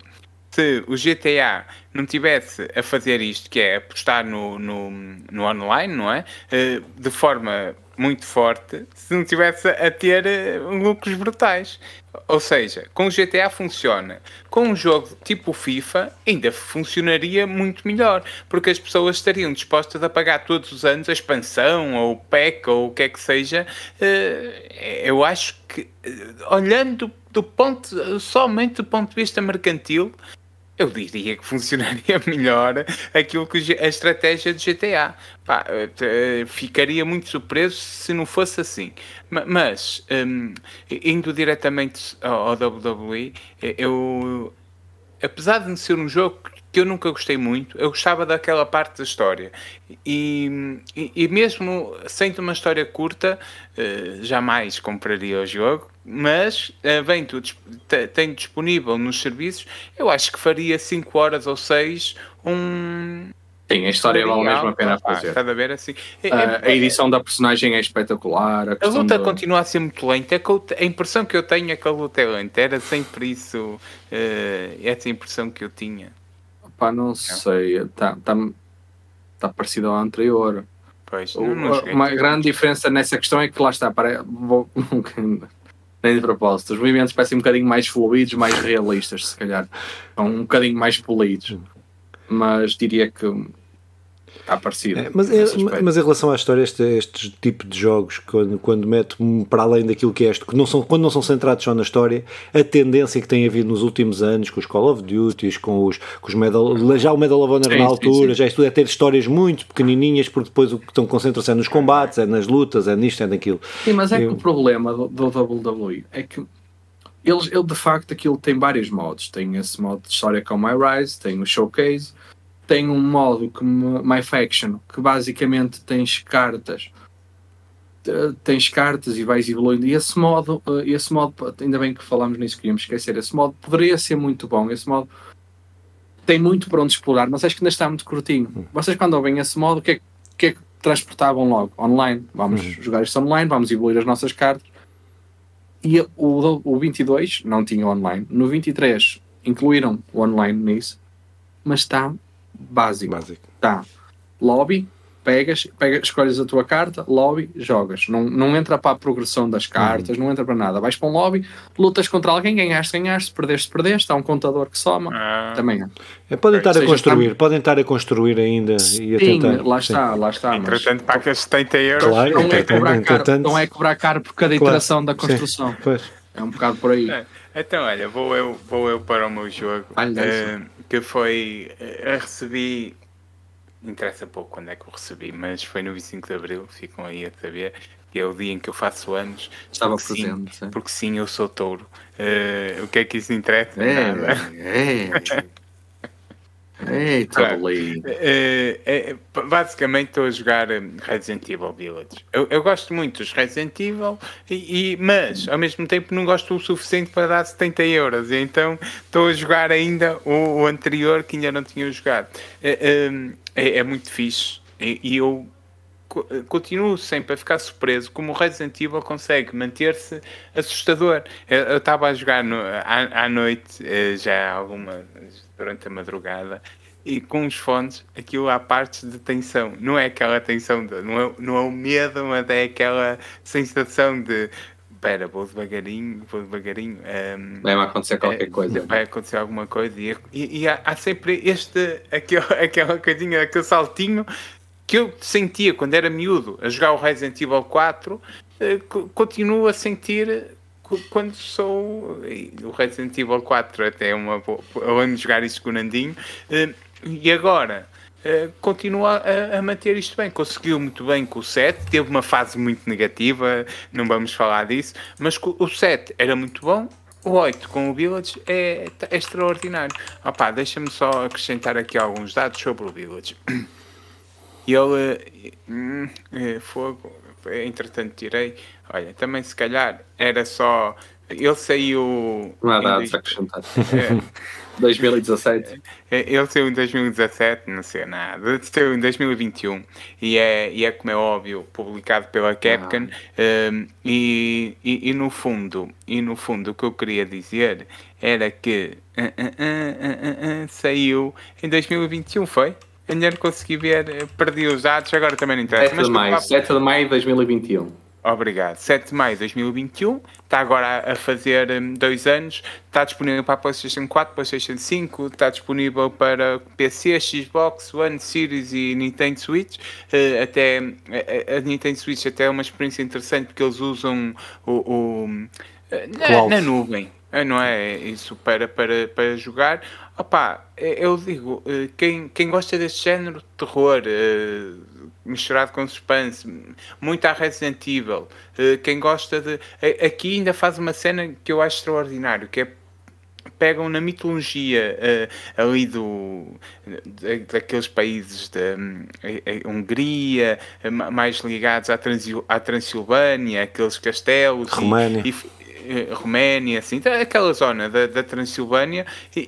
Speaker 2: se o GTA não tivesse a fazer isto, que é apostar no, no, no online, não é? Uh, de forma muito forte, se não tivesse a ter lucros brutais. Ou seja, com o GTA funciona. Com um jogo tipo FIFA, ainda funcionaria muito melhor, porque as pessoas estariam dispostas a pagar todos os anos a expansão, ou o pack, ou o que é que seja. Eh, eu acho que, eh, olhando do ponto, somente do ponto de vista mercantil, eu diria que funcionaria melhor aquilo que a estratégia de GTA. Pá, eh, ficaria muito surpreso se não fosse assim. Mas, um, indo diretamente ao, WWE, eu, apesar de ser um jogo que eu nunca gostei muito, eu gostava daquela parte da história. E, e, e mesmo sendo uma história curta, uh, jamais compraria o jogo, mas uh, vem tudo, tem disponível nos serviços, eu acho que faria 5 horas ou 6 um.
Speaker 3: Sim, a história vale mesmo a pena fazer.
Speaker 2: Está a ver assim.
Speaker 3: É, uh, a edição da personagem é espetacular.
Speaker 2: A, a luta do... continua a ser muito lenta. É a impressão que eu tenho é que a luta é lenta. Era sempre isso. Uh, essa impressão que eu tinha.
Speaker 3: Pá, não sei. Está tá, tá parecido ao anterior.
Speaker 2: Pois,
Speaker 3: não, não uma grande diferença nessa questão é que lá está. Para, vou, nem de propósito. Os movimentos parecem um bocadinho mais fluidos, mais realistas, se calhar. São um bocadinho mais polidos. Mas diria que está parecido.
Speaker 1: É, mas, é, mas em relação à história, este, este tipo de jogos, quando, quando mete para além daquilo que é este, que não são, quando não são centrados só na história, a tendência que tem havido nos últimos anos, com os Call of Duty, com os, com os Medal, já o Medal of Honor sim, na altura, sim, sim. já isto é ter histórias muito pequenininhas, porque depois o que estão concentrados é nos combates, é nas lutas, é nisto, é naquilo.
Speaker 3: Sim, mas é Eu... que o problema do, do WWE é que eles, ele de facto aquilo tem vários modos. Tem esse modo de história com My Rise, tem o Showcase, tem um modo como My Faction, que basicamente tens cartas tens cartas e vais evoluindo e esse modo, eh, esse modo, ainda bem que falamos nisso, queríamos esquecer, esse modo poderia ser muito bom, esse modo tem muito para onde explorar, mas acho que ainda está muito curtinho. Hum. Vocês quando ouvem esse modo, o que é, que, é que transportavam logo? Online, vamos uhum. jogar isto online, vamos evoluir as nossas cartas e o, o 22 não tinha online, no 23 incluíram o online nisso, mas está básico. Básico. Tá. Lobby, pegas, pegas, escolhes a tua carta, lobby, jogas. Não, não entra para a progressão das cartas, uhum. não entra para nada. Vais para um lobby, lutas contra alguém, ganhaste, ganhaste, perdeste, perdeste. Há um contador que soma. Ah. Também é.
Speaker 1: é podem estar a construir, podem estar a construir ainda e a
Speaker 3: Sim, tentar. lá está, sim. lá está.
Speaker 2: Entretanto, mas... pagas 70 euros.
Speaker 3: Claro, não, é cobrar caro, não é cobrar caro por cada iteração claro, da construção. É um bocado por aí. É.
Speaker 2: Então, olha, vou eu, vou eu para o meu jogo. uh, que foi. Uh, recebi. Interessa pouco quando é que eu recebi, mas foi no 25 de Abril, ficam aí a saber. Que é o dia em que eu faço anos.
Speaker 3: Estava presente.
Speaker 2: Sim, porque sim, eu sou touro. Uh, o que é que isso interessa? É, Nada. É.
Speaker 3: Eita, claro.
Speaker 2: é, é, basicamente estou a jogar hum, Resident Evil Village. Eu, eu gosto muito dos Resident Evil, e, e, mas ao mesmo tempo não gosto o suficiente para dar 70 euros. Então estou a jogar ainda o, o, anterior que ainda não tinha jogado. É, hum, é, é muito fixe. E, eu continuo sempre a ficar surpreso como o Resident Evil consegue manter-se assustador. Eu estava a jogar no, à, à, noite, eh, já alguma durante a madrugada, e com os fones, aquilo há partes de tensão. Não é aquela tensão, de, não, é, não é o medo, mas é aquela sensação de espera, vou devagarinho, vou devagarinho. Um,
Speaker 3: vai acontecer qualquer é, coisa.
Speaker 2: Vai acontecer alguma coisa. E, e, e há, há, sempre este, aquele, aquela coisinha, aquele saltinho que eu sentia quando era miúdo a jogar o Resident Evil 4, eh, continuo a sentir quando sou o Resident Evil 4 até uma eu ando jogar isso com o Nandinho eh, e agora eh, continua a, manter isto bem. Conseguiu muito bem com o 7, teve uma fase muito negativa, não vamos falar disso, mas o 7 era muito bom. O 8 com o Village é, é extraordinário. Opa, deixa-me só acrescentar aqui alguns dados sobre o Village. Ele, é, fogo, entretanto tirei, olha, também se calhar era só, ele saiu...
Speaker 3: Não há dados a acrescentar. É, 2017.
Speaker 2: É, ele saiu em 2017, não sei nada. Saiu em 2021 e é, e é como é óbvio, publicado pela Capcom. Ah. Um, e, e, e, no fundo, e no fundo o que eu queria dizer era que uh, uh, uh, saiu em 2021, foi? Ainda não consegui ver, eh, perdi os dados, agora também não interessa.
Speaker 3: 7 de maio, 7 de maio de 2021.
Speaker 2: Obrigado. 7 de maio de 2021, está agora a fazer um, dois anos, está disponível para a PlayStation 4, PlayStation 5, está disponível para PC, Xbox One, Series e Nintendo Switch. Uh, até a, a, Nintendo Switch até é uma experiência interessante porque eles usam o, o na, na, nuvem, não é isso para, para, para jogar. Opa, eu digo, eh, quem, quem gosta deste género de terror eh, misturado com suspense, muito a Resident Evil, eh, quem gosta de. Aqui ainda faz uma cena que eu acho extraordinário, que é pegam na mitologia uh, ali do, daqueles países da Hungria, mais ligados à, Transil, à Transilvânia, aqueles castelos.
Speaker 1: România.
Speaker 2: E, eh, Roménia, assim, tá, aquela zona da, da Transilvânia e,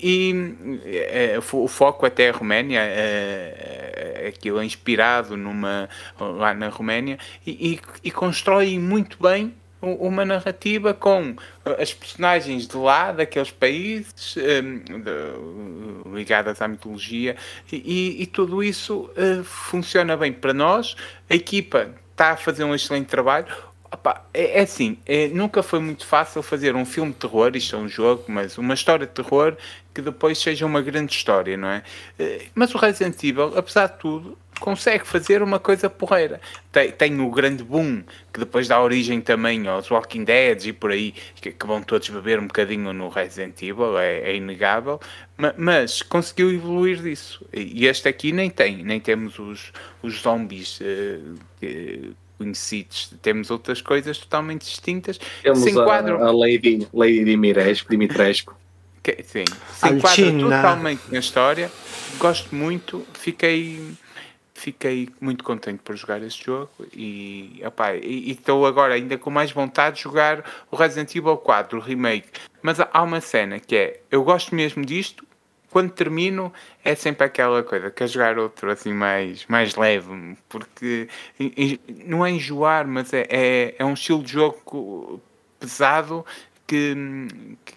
Speaker 2: e é, o foco até a Roménia, é, aquilo é inspirado numa, lá na Roménia e, e, e constrói muito bem uma narrativa com as personagens de lá, daqueles países, um, de, ligadas à mitologia, e, e tudo isso uh, funciona bem para nós. A equipa está a fazer um excelente trabalho. Opa, é, é, assim, é, nunca foi muito fácil fazer um filme de terror, isto é um jogo, mas uma história de terror que depois seja uma grande história, não é? Eh, mas o Resident Evil, apesar de tudo, consegue fazer uma coisa porreira. Tem, tem o grande boom, que depois dá origem também aos Walking Dead e por aí, que, que vão todos beber um bocadinho no Resident Evil, é, é inegável, mas, mas, conseguiu evoluir disso. E este aqui nem tem, nem temos os, os zombies. Uh, uh, conhecidos, temos outras coisas totalmente distintas.
Speaker 3: Temos se enquadram... a, a Lady, Lady Dimitrescu, Dimitrescu.
Speaker 2: Que, sim, se enquadra totalmente na história. Gosto muito, fiquei fiquei muito contente por jogar este jogo e estou agora ainda com mais vontade de jogar o Resident Evil 4, o remake. Mas há uma cena que é, eu gosto mesmo disto, quando termino é sempre aquela coisa, quer jogar outro assim mais, mais leve, porque não é enjoar, mas é, é, é um estilo de jogo pesado que,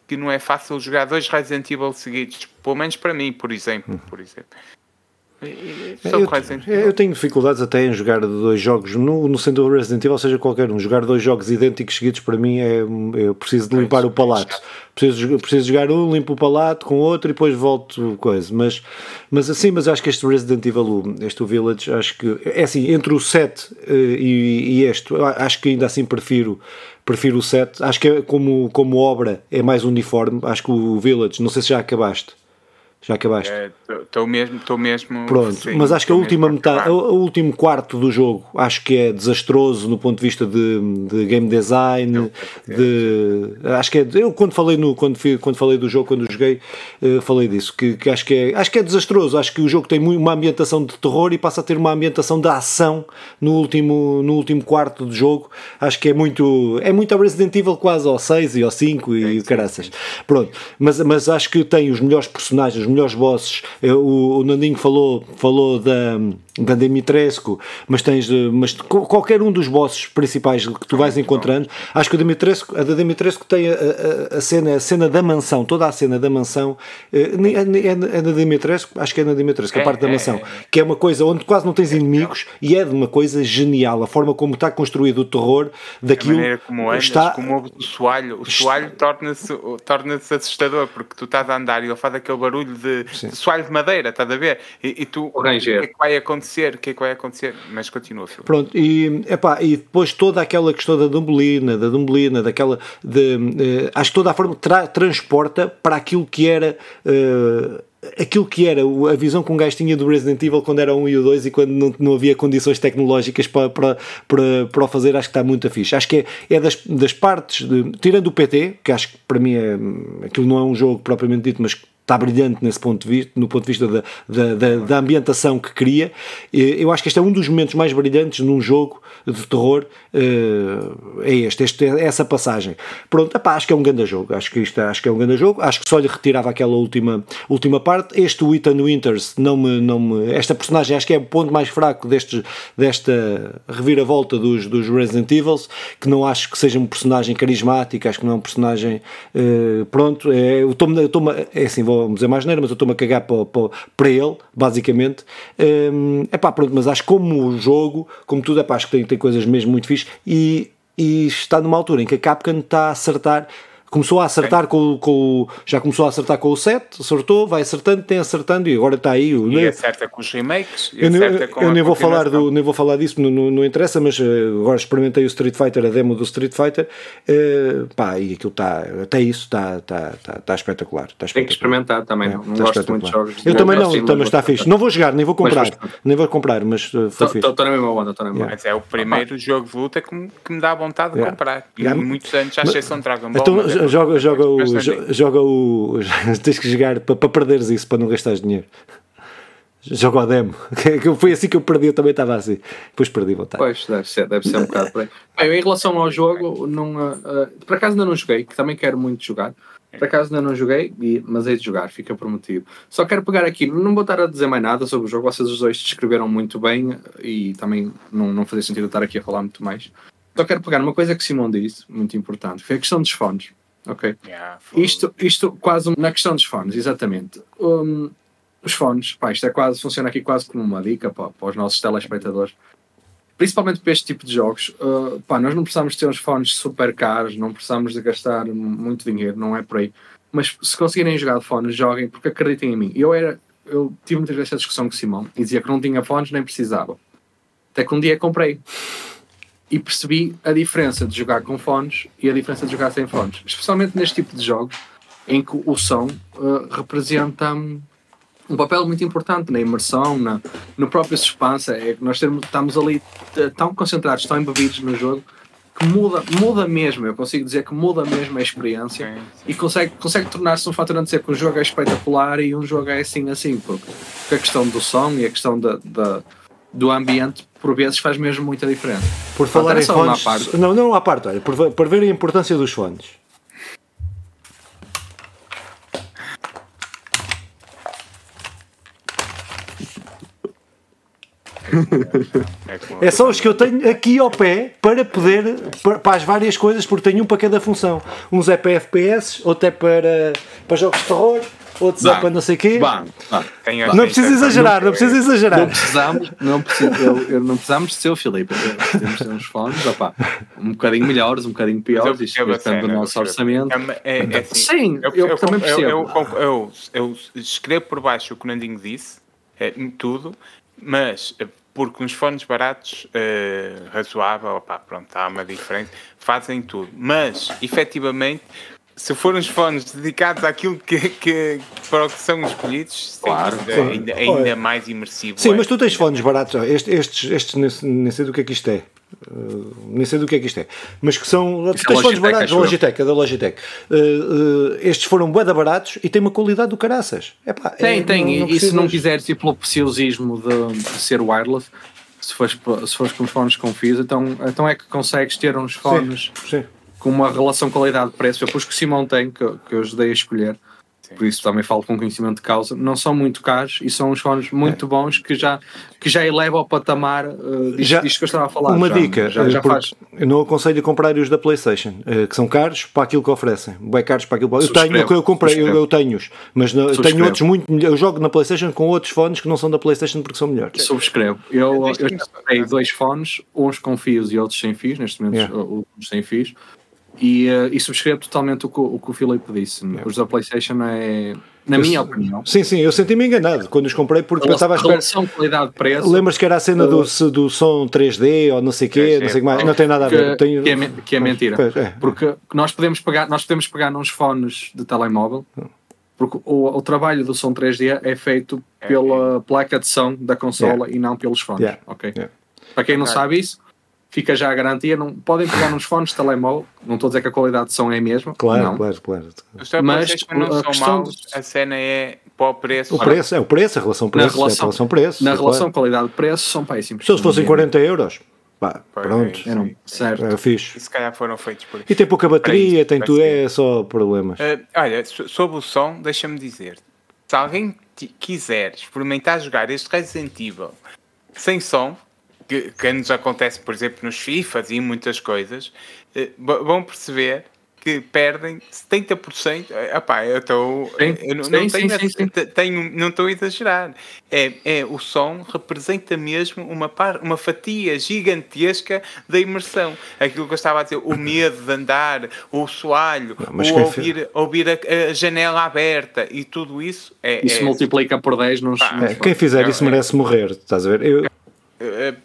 Speaker 2: que não é fácil jogar dois Resident Evil seguidos, pelo menos para mim, por exemplo. Por exemplo.
Speaker 1: Eu, eu, tenho dificuldades até em jogar dois jogos no, no centro do Resident Evil, seja qualquer um. Jogar dois jogos idênticos seguidos para mim é. Eu preciso de limpar o palato. Preciso, preciso jogar um, limpo o palato com outro e depois volto coisa. Mas, mas assim, mas acho que este Resident Evil, este Village, acho que. É assim, entre o 7 uh, eh, e, e este, acho que ainda assim prefiro prefiro o 7. Acho que é, como, como obra é mais uniforme. Acho que o Village, não sei se já acabaste. Já acabaste?
Speaker 2: Estou é, mesmo, estou mesmo.
Speaker 1: Pronto, sim, mas acho que a última metade, o último quarto do jogo, acho que é desastroso no ponto de vista de, de game design. de, acho que é. Eu quando falei no quando, fui, quando falei do jogo quando joguei, uh, falei disso que, que, acho que é acho que é desastroso. Acho que o jogo tem uma ambientação de terror e passa a ter uma ambientação de ação no último no último quarto do jogo. Acho que é muito é muito a Resident Evil quase ao 6 e ao 5 e sim, caraças. Sim, Pronto, mas mas acho que tem os melhores personagens melhores bosses. O, o Nandinho falou, falou da, da Dimitrescu, mas tens mas qualquer um dos bosses principais que tu vais encontrando, acho que a Dimitrescu, a da Dimitrescu tem a, a, a, cena, a cena da mansão, toda a cena da mansão, eh, é, é, é da Dimitrescu, acho que é na Dimitrescu, a parte da é, mansão, é, que é uma coisa onde quase não tens inimigos e é de uma coisa genial, a forma como está construído o terror daquilo. A
Speaker 2: maneira como andas, está, como o soalho, o soalho torna-se torna assustador, porque tu estás a andar e ele faz aquele barulho de, de soalho de madeira, estás a ver? E, e tu, o que é que vai acontecer? O que é que vai acontecer? Mas continua, filho.
Speaker 1: Pronto, e, epá, e depois toda aquela questão da Dumbelina, da Dumbelina, daquela. De, uh, acho que toda a forma tra transporta para aquilo que era. Uh, aquilo que era a visão que um gajo tinha do Resident Evil quando era o 1 e o 2 e quando não, não havia condições tecnológicas para, para, para, para o fazer, acho que está muito fixe. Acho que é, é das, das partes, de, tirando o PT, que acho que para mim é, aquilo não é um jogo propriamente dito, mas está brilhante nesse ponto de vista, no ponto de vista da, da, da, da, ambientação que cria. Eu acho que este é um dos momentos mais brilhantes num jogo de terror. Eh, é este, este é essa passagem. Pronto, epá, acho que é um grande jogo. Acho que, isto, acho que é um grande jogo. Acho que só lhe retirava aquela última, última parte. Este Ethan Winters, não me, não me, esta personagem acho que é o ponto mais fraco deste, desta reviravolta dos, dos Resident Evil, que não acho que seja um personagem carismático, acho que não é um personagem. Uh, pronto, é, eu estou-me. É assim, vou dizer mais neira, mas eu estou-me a cagar para, para, para ele, basicamente. Um, epá, pronto, mas acho que como jogo, como tudo, epá, acho que tem, tem coisas mesmo muito fixe e, e está numa altura em que a Capcom está a acertar começou a acertar com, com já começou a acertar com o 7, acertou, vai acertando, tem acertando e agora está aí.
Speaker 2: O,
Speaker 1: e
Speaker 2: né? acerta com os remakes.
Speaker 1: eu, eu nem, vou falar do, nem vou falar disso, não, não, não interessa, mas uh, agora experimentei o Street Fighter, a demo do Street Fighter, uh, pá, e aquilo está, até isso está, está, está, está espetacular. Está
Speaker 3: espetacular. Tem que experimentar também, é, não, não gosto muito de jogos.
Speaker 1: Eu também não, também está fixe. Não vou jogar, nem vou comprar, mas, nem vou comprar, mas uh, foi
Speaker 3: fixe. Estou na mesma onda, estou na mesma
Speaker 2: onda. Mas é o primeiro jogo de luta que me, que me dá vontade de comprar. E muitos anos, à exceção de Dragon Ball.
Speaker 1: Joga, joga o joga o. Tens que jogar para, para perderes isso, para não gastares dinheiro. Joga o demo. Foi assim que eu perdi, eu também estava assim. Depois perdi vontade.
Speaker 3: Pois, deve ser, deve ser um bocado Bem, em relação ao jogo, não, uh, por acaso ainda não joguei, que também quero muito jogar. Por acaso ainda não joguei, mas hei de jogar, fica prometido. Só quero pegar aqui, não vou estar a dizer mais nada sobre o jogo, vocês os dois descreveram muito bem e também não, não fazia sentido estar aqui a falar muito mais. Só quero pegar uma coisa que Simão disse, muito importante, foi a questão dos fones. Ok. Yeah, isto, isto quase na questão dos fones, exatamente. Um, os fones, pá, isto é quase, funciona aqui quase como uma dica pá, para os nossos telespectadores. Principalmente para este tipo de jogos, uh, pá, nós não precisamos ter uns fones super caros, não precisamos de gastar muito dinheiro, não é por aí. Mas se conseguirem jogar de fones, joguem, porque acreditem em mim. Eu era, eu tive muitas vezes essa discussão com o Simão e dizia que não tinha fones nem precisava. Até que um dia comprei e percebi a diferença de jogar com fones e a diferença de jogar sem fones, especialmente neste tipo de jogos em que o som uh, representa um, um papel muito importante na imersão, na, no próprio suspense. É que nós temos, estamos ali uh, tão concentrados, tão embebidos no jogo que muda, muda mesmo. Eu consigo dizer que muda mesmo a experiência
Speaker 2: Sim, sim.
Speaker 3: e consegue, consegue tornar-se um fator a dizer que um jogo é espetacular e um jogo é assim, assim, porque, a questão do som e a questão da- do ambiente, por vezes, faz mesmo muita diferença.
Speaker 1: Por falar em fones.
Speaker 3: parte.
Speaker 1: Não, não à parte, olha, por, por ver a importância dos fones.
Speaker 2: É, como-
Speaker 1: É só os que eu tenho aqui ao pé para poder, para, para as várias coisas, porque tenho um para cada função. Uns é para FPS, outro é para, para jogos de terror, outros é
Speaker 3: Vá.
Speaker 1: para não sei o quê.
Speaker 3: Vá, vá.
Speaker 2: Tenho
Speaker 1: Não precisa exagerar, não precisa
Speaker 3: Não
Speaker 1: exagerar.
Speaker 3: precisamos, não, precisa, eu, eu não precisamos de ser o Filipe. Temos de ter uns fones opá, um bocadinho melhores, um bocadinho piores, isto
Speaker 2: a
Speaker 3: depende do nosso orçamento.
Speaker 2: É, é, é assim,
Speaker 3: Sim, eu também
Speaker 2: eu, eu,
Speaker 3: percebo.
Speaker 2: eu, eu, eu escrevo por baixo o que o Nandinho disse, é, em tudo, mas eh, porque uns fones baratos, eh, razoável, opá, pronto, há uma diferença, fazem tudo. Mas, efetivamente, se forem uns fones dedicados àquilo que, que para o que são escolhidos,
Speaker 3: Claro,
Speaker 2: dúvida,
Speaker 1: claro.
Speaker 2: ainda, ainda mais imersivo.
Speaker 1: Sim,
Speaker 2: é.
Speaker 1: mas tu tens fones baratos. Estes, estes, estes nem, sei- nem sei do que é que isto é. Uh, nem sei do que é que isto é. Mas que são. Tu
Speaker 3: é
Speaker 1: tens fones baratos.
Speaker 3: eu.
Speaker 1: Logitech, é da Logitech. Uh, uh, estes foram bué baratos e têm uma qualidade do caraças. Epá,
Speaker 3: Tem,
Speaker 1: é,
Speaker 3: tem.
Speaker 1: não- não
Speaker 3: e se não quiseres ir pelo preciosismo de, de ser wireless, se fores, se fores com os fones com fios, então, então é que consegues ter uns fones
Speaker 1: Sim.
Speaker 3: Com uma relação qualidade-preço. Eu pus que o Simão tem, que, eu- que eu ajudei a escolher. Por isso também falo com conhecimento de causa. Não são muito caros e são uns fones muito bons que já, que já eleva ao patamar uh, disto,
Speaker 1: Já-
Speaker 3: disto que eu estava a falar.
Speaker 1: Uma
Speaker 3: já,
Speaker 1: dica,
Speaker 3: Já,
Speaker 1: eh,
Speaker 3: já faz.
Speaker 1: eu não aconselho a comprar os da PlayStation, eh, que são caros para aquilo que oferecem. Bem caros para aquilo que Eu tenho,
Speaker 3: Subscrevo,
Speaker 1: eu comprei, eu, eu tenho-os, mas não- eu tenho outros muito melhor- Eu jogo na PlayStation com outros fones que não são da PlayStation porque são melhores.
Speaker 3: Subscrevo. Eu, eu já
Speaker 2: só-
Speaker 3: comprei dois fones, uns com fios e outros sem fios, neste momento
Speaker 1: Yeah.
Speaker 3: uh, os sem fios, e, uh, e subscrevo totalmente o que, o que o Filipe disse. Os da PlayStation é, na minha opinião,
Speaker 1: Sim, sim, eu senti-me enganado quando os comprei porque
Speaker 3: a
Speaker 1: pensava à espera.
Speaker 3: relação qualidade-preço
Speaker 1: Lembras que era a cena do, do som 3D ou não sei o quê,
Speaker 2: 3D,
Speaker 1: não sei o que mais. Não tem nada a ver.
Speaker 3: que,
Speaker 1: Tenho-
Speaker 3: que é, que é mentira.
Speaker 1: É.
Speaker 3: Porque nós podemos pegar, nós podemos pegar nos fones de telemóvel, porque o, o trabalho do som 3D é feito pela placa de som da consola e não pelos fones.
Speaker 1: Yeah.
Speaker 3: ok?
Speaker 1: Yeah.
Speaker 3: Para quem não
Speaker 2: Ok.
Speaker 3: sabe isso, fica já a garantia. Não, podem pegar nos fones de telemóvel, não estou a dizer que a qualidade de som é a mesma.
Speaker 1: Claro,
Speaker 3: não.
Speaker 1: claro, claro.
Speaker 3: Mas
Speaker 2: não
Speaker 3: a
Speaker 2: são
Speaker 3: questão
Speaker 2: maus,
Speaker 3: dos-
Speaker 2: a cena é para o preço.
Speaker 1: O preço, é o preço, a relação preço, é a
Speaker 3: relação-
Speaker 1: relação preço.
Speaker 3: Na
Speaker 1: claro.
Speaker 3: relação qualidade-preço são péssimos.
Speaker 1: Se eles fossem 40 euros, pá,
Speaker 2: Pois
Speaker 1: pronto,
Speaker 2: é.
Speaker 3: Eram, certo.
Speaker 1: é fixe.
Speaker 2: E se calhar foram feitos por
Speaker 1: E tem pouca bateria,
Speaker 2: isso,
Speaker 1: tem tudo, é só problemas.
Speaker 2: Ah, olha, so- sobre o som, deixa-me dizer: se alguém quiser experimentar jogar este Resident Evil sem som, que, que nos acontece, por exemplo, nos FIFAs e muitas coisas, eh, vão perceber que perdem 70%. Eh, Epá, eu estou. Não, não
Speaker 3: sim,
Speaker 2: tenho,
Speaker 3: sim, sim.
Speaker 2: te- tenho- não estou a exagerar. É, é, o som representa mesmo uma, par, uma fatia gigantesca da imersão. Aquilo que eu estava a dizer, o medo de andar, o soalho,
Speaker 1: mas
Speaker 2: o
Speaker 1: quem
Speaker 2: ouvir, ouvir a, a janela aberta e tudo isso. É,
Speaker 3: Isso
Speaker 2: é-
Speaker 3: multiplica por 10 nos.
Speaker 1: É, quem fizer isso
Speaker 2: é-
Speaker 1: merece morrer, estás a ver? Eu,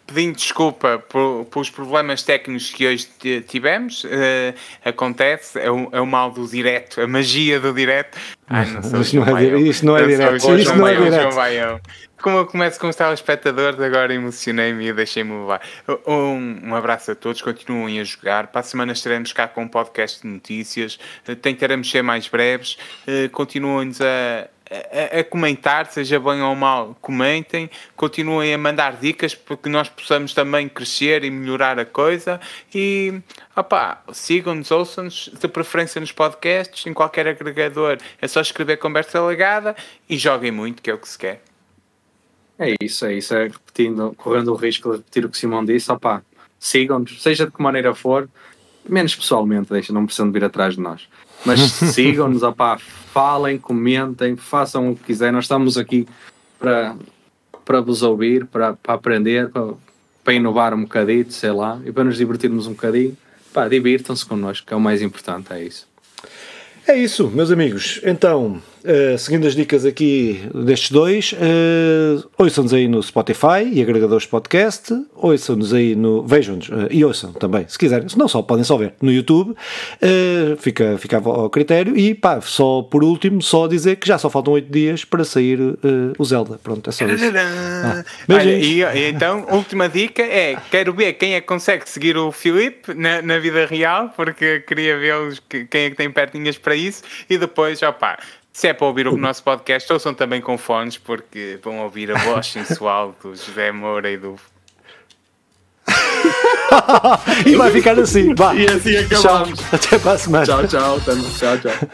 Speaker 2: pedindo desculpa por, pelos problemas técnicos que hoje ti- tivemos, eh, acontece, é o, é o mal do direto, a magia do direto. Ai, não sou
Speaker 1: Isto não é dire-
Speaker 2: Baião.
Speaker 1: isto não é
Speaker 2: Eu sou o
Speaker 1: direto, isto não é direto.
Speaker 2: Como eu começo com os telespectadores, agora emocionei-me e deixei-me levar. Um, um abraço a todos, continuem a jogar. Para a semana estaremos cá com um podcast de notícias. Eh, Tentaremos ser mais breves. Eh, Continuem-nos a, a, a comentar, seja bem ou mal, comentem. Continuem a mandar dicas para que nós possamos também crescer e melhorar a coisa. E opá, sigam-nos, ouçam-nos, de preferência nos podcasts, em qualquer agregador. É só escrever conversa legada e joguem muito, que é o que se quer.
Speaker 3: É isso, é isso. É repetindo, correndo o risco de repetir o que o Simão disse. Opá, sigam-nos, seja de que maneira for, menos pessoalmente, deixa, não precisam de vir atrás de nós. Mas sigam-nos, opá, falem, comentem, façam o que quiserem. Nós estamos aqui para, para vos ouvir, para, para aprender, para, para inovar um bocadinho, sei lá, e para nos divertirmos um bocadinho. Pá, divirtam-se connosco, que é o mais importante, é isso.
Speaker 1: É isso, meus amigos. Então, uh, seguindo as dicas aqui destes dois, uh, ouçam-nos aí no Spotify e agregadores podcast, ouçam-nos aí no. Vejam-nos uh, e ouçam também, se quiserem. Se não só, podem só ver no YouTube, uh, fica, fica ao critério. E pá, só por último, só dizer que já só faltam 8 dias para sair o Zelda. Pronto, é só isso.
Speaker 2: Ah, Olha, e, e, então, última dica é: quero ver quem é que consegue seguir o Filipe na, na vida real, porque queria ver quem é que tem pertinhas para isso, e depois, opá se é para ouvir o nosso podcast, ouçam também com fones, porque vão ouvir a voz sensual do José Moura e do.
Speaker 1: e vai ficar assim. Vá.
Speaker 3: E assim acabamos.
Speaker 1: Tchau. Até para a semana.
Speaker 3: Tchau, tchau. Tchau, tchau.